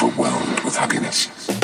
overwhelmed with happiness.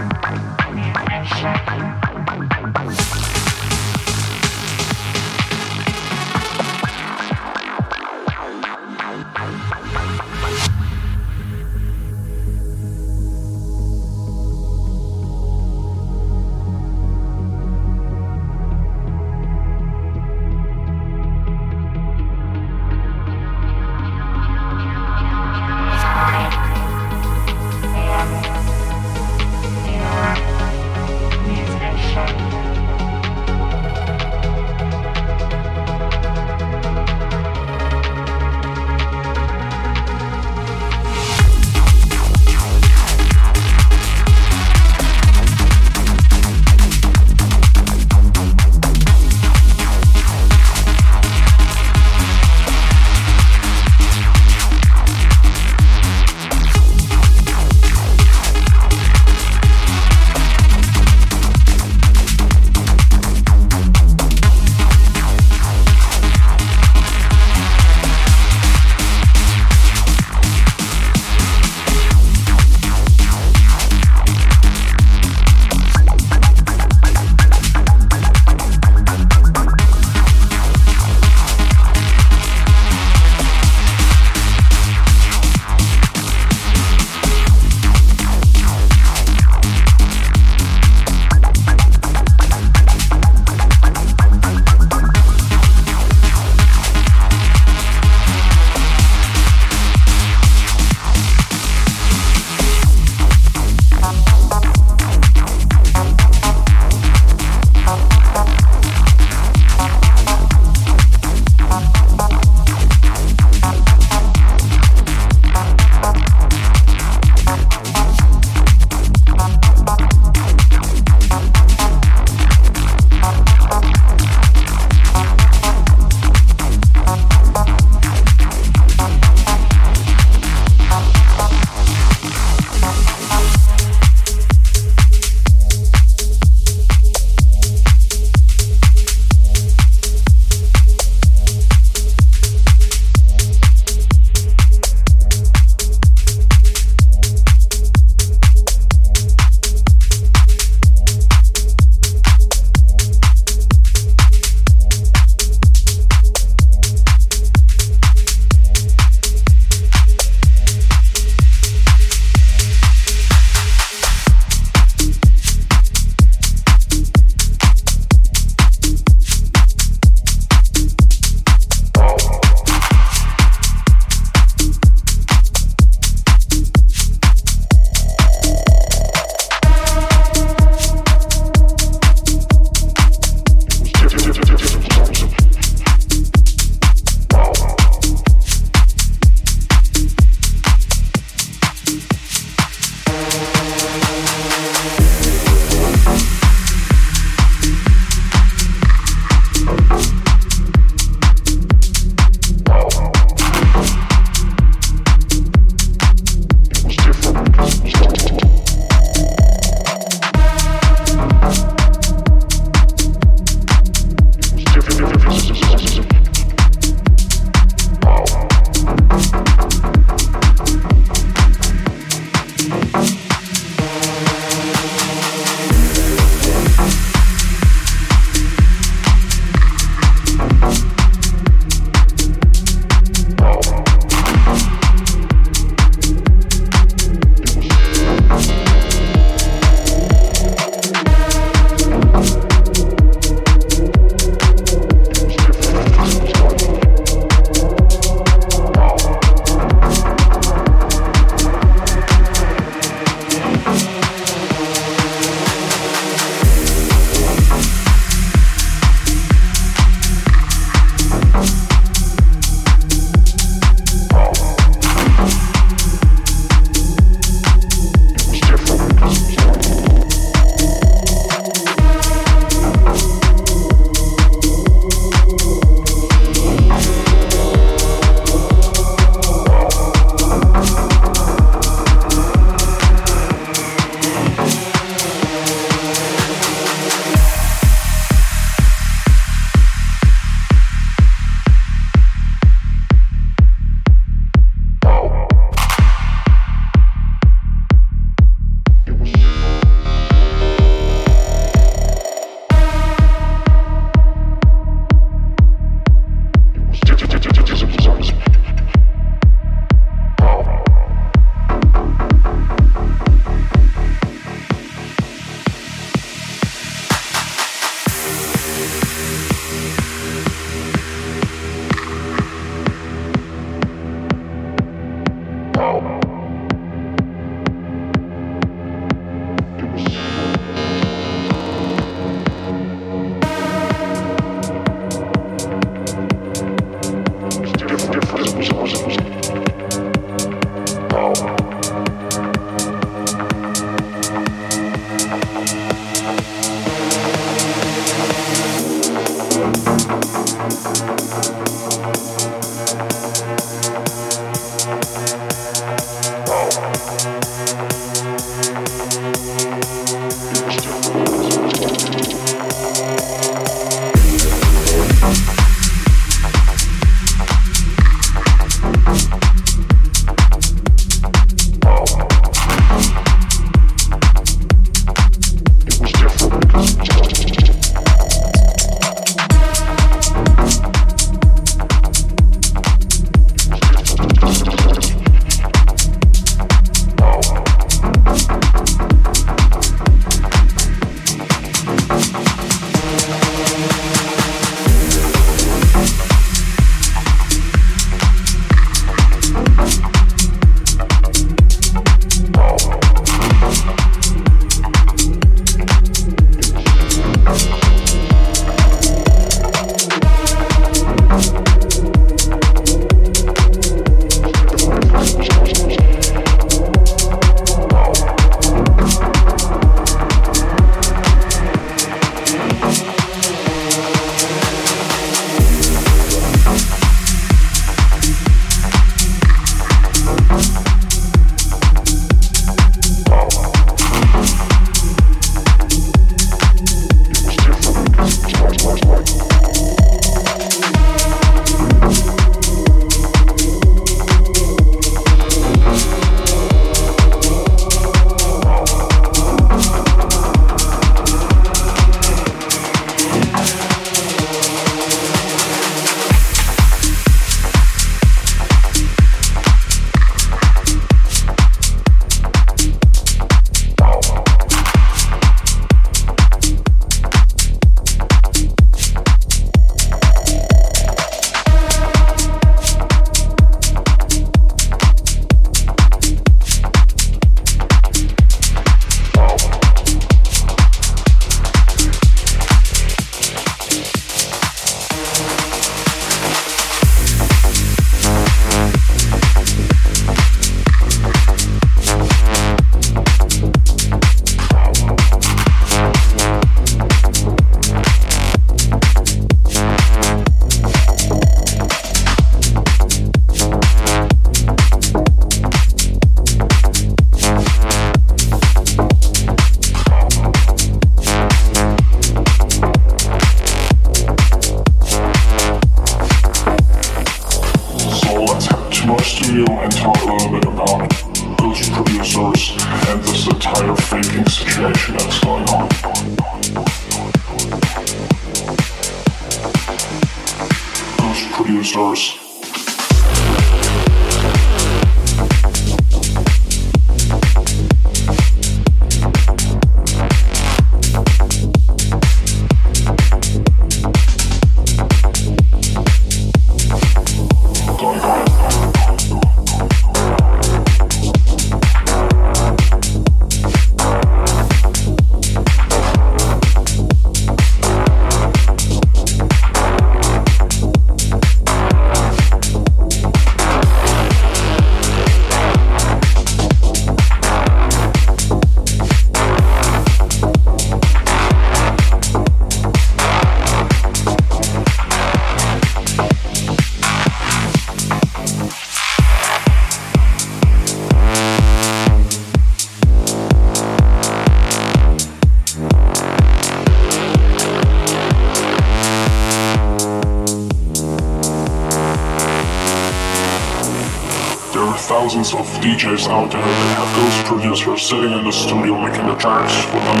DJs out there that have those producers sitting in the studio making the tracks for them.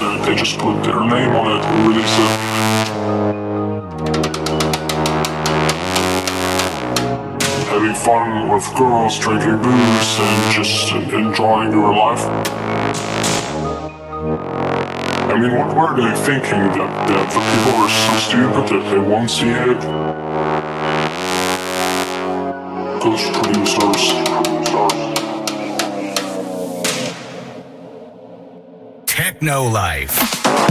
Then they just put their name on it and release it. Having fun with girls, drinking booze, and just enjoying your life. I mean, what were they thinking? That, that the people are so stupid that they won't see it? Producers. Techno Life.